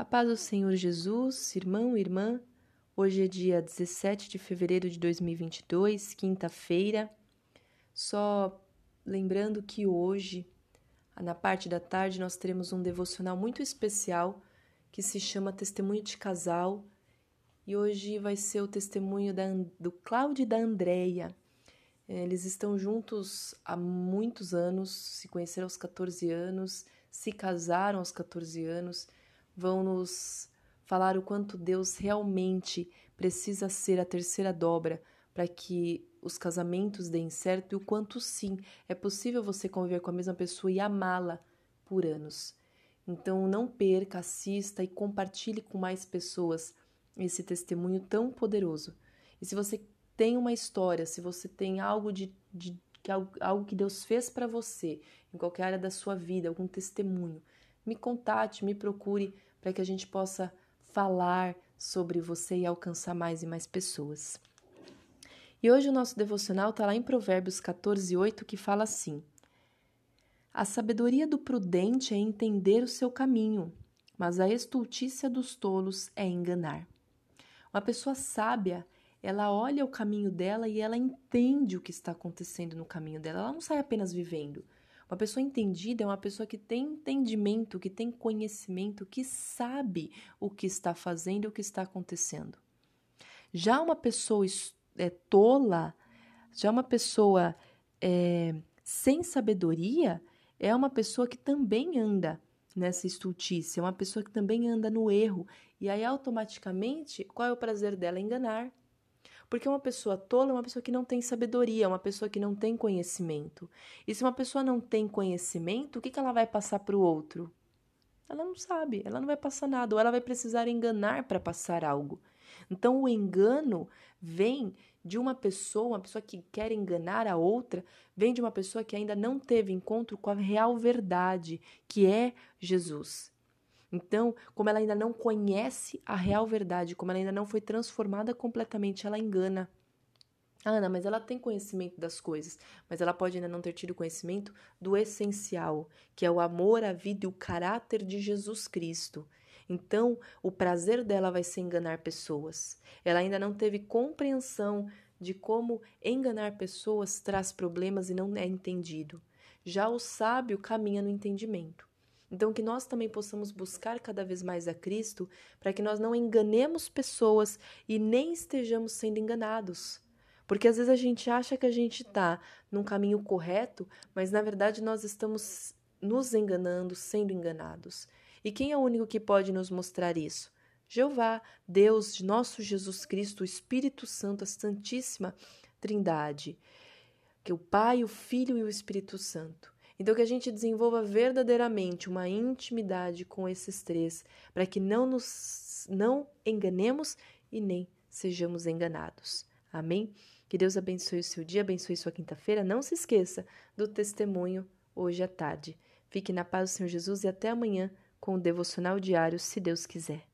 A paz do Senhor Jesus, irmão e irmã. Hoje é dia 17 de fevereiro de 2022, quinta-feira. Só lembrando que hoje, na parte da tarde, nós teremos um devocional muito especial que se chama Testemunho de Casal. E hoje vai ser o testemunho da, do Cláudio e da Andréia. Eles estão juntos há muitos anos, se conheceram aos 14 anos, se casaram aos 14 anos vão nos falar o quanto Deus realmente precisa ser a terceira dobra para que os casamentos deem certo e o quanto sim é possível você conviver com a mesma pessoa e amá-la por anos. Então não perca, assista e compartilhe com mais pessoas esse testemunho tão poderoso. E se você tem uma história, se você tem algo de, de algo que Deus fez para você em qualquer área da sua vida, algum testemunho, me contate, me procure para que a gente possa falar sobre você e alcançar mais e mais pessoas. E hoje o nosso devocional está lá em Provérbios 14, 8, que fala assim: A sabedoria do prudente é entender o seu caminho, mas a estultícia dos tolos é enganar. Uma pessoa sábia, ela olha o caminho dela e ela entende o que está acontecendo no caminho dela. Ela não sai apenas vivendo. Uma pessoa entendida é uma pessoa que tem entendimento, que tem conhecimento, que sabe o que está fazendo e o que está acontecendo. Já uma pessoa é, tola, já uma pessoa é, sem sabedoria, é uma pessoa que também anda nessa estultícia, é uma pessoa que também anda no erro. E aí, automaticamente, qual é o prazer dela? Enganar. Porque uma pessoa tola é uma pessoa que não tem sabedoria, uma pessoa que não tem conhecimento. E se uma pessoa não tem conhecimento, o que, que ela vai passar para o outro? Ela não sabe, ela não vai passar nada, ou ela vai precisar enganar para passar algo. Então, o engano vem de uma pessoa, uma pessoa que quer enganar a outra, vem de uma pessoa que ainda não teve encontro com a real verdade, que é Jesus. Então, como ela ainda não conhece a real verdade, como ela ainda não foi transformada completamente, ela engana. Ana, mas ela tem conhecimento das coisas, mas ela pode ainda não ter tido conhecimento do essencial, que é o amor, a vida e o caráter de Jesus Cristo. Então, o prazer dela vai ser enganar pessoas. Ela ainda não teve compreensão de como enganar pessoas traz problemas e não é entendido. Já o sábio caminha no entendimento. Então, que nós também possamos buscar cada vez mais a Cristo, para que nós não enganemos pessoas e nem estejamos sendo enganados. Porque às vezes a gente acha que a gente está num caminho correto, mas na verdade nós estamos nos enganando, sendo enganados. E quem é o único que pode nos mostrar isso? Jeová, Deus, nosso Jesus Cristo, o Espírito Santo, a Santíssima Trindade, que é o Pai, o Filho e o Espírito Santo. Então, que a gente desenvolva verdadeiramente uma intimidade com esses três, para que não nos não enganemos e nem sejamos enganados. Amém? Que Deus abençoe o seu dia, abençoe sua quinta-feira. Não se esqueça do testemunho hoje à tarde. Fique na paz do Senhor Jesus e até amanhã com o devocional diário, se Deus quiser.